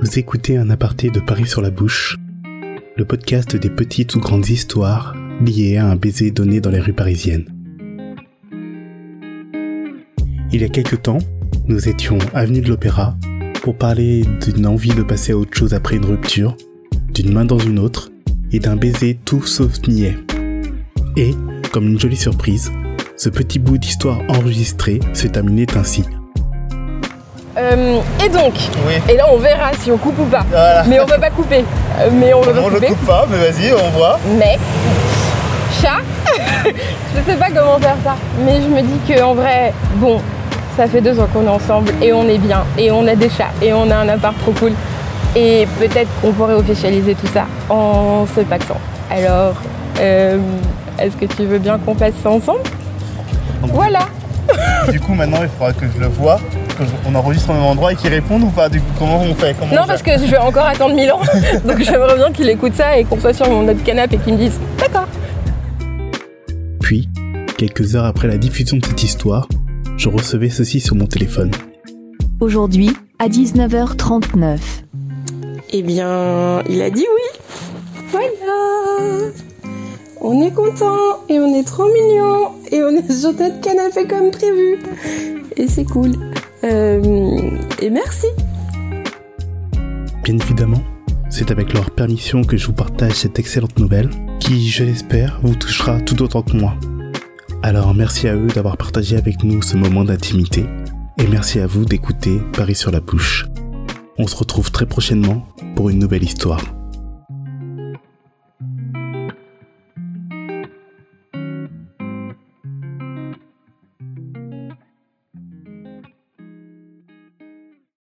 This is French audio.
Vous écoutez un aparté de Paris sur la bouche, le podcast des petites ou grandes histoires liées à un baiser donné dans les rues parisiennes. Il y a quelque temps, nous étions avenue de l'Opéra pour parler d'une envie de passer à autre chose après une rupture, d'une main dans une autre et d'un baiser tout sauf niais. Et, comme une jolie surprise, ce petit bout d'histoire enregistré se terminait ainsi. Euh, et donc, Oui. et là on verra si on coupe ou pas. Voilà. Mais on va pas couper. Euh, Mais on va pas je couper. coupe pas, mais vas-y, on voit. Mais chat, je sais pas comment faire ça. Mais je me dis que en vrai, bon, ça fait deux ans qu'on est ensemble et on est bien et on a des chats et on a un appart trop cool. Et peut-être qu'on pourrait officialiser tout ça en se paxant. Alors, euh, est-ce que tu veux bien qu'on fasse ça ensemble? Voilà. Du coup, maintenant, il faudra que je le vois, qu'on enregistre au même endroit et qu'il réponde ou pas. Du coup, comment on fait Comment Non, on parce que je vais encore attendre mille ans. Donc j'aimerais bien qu'il écoute ça et qu'on soit sur mon autre canapé et qu'il me dise D'accord. Puis, quelques heures après la diffusion de cette histoire, je recevais ceci sur mon téléphone. Aujourd'hui, à 19h39. Eh bien, il a dit oui. Voilà. On est content et on est trop mignon et on est sur notre canapé comme prévu. Et c'est cool. Euh, et merci. Bien évidemment, c'est avec leur permission que je vous partage cette excellente nouvelle, qui, je l'espère, vous touchera tout autant que moi. Alors merci à eux d'avoir partagé avec nous ce moment d'intimité, et merci à vous d'écouter Paris sur la bouche. On se retrouve très prochainement pour une nouvelle histoire.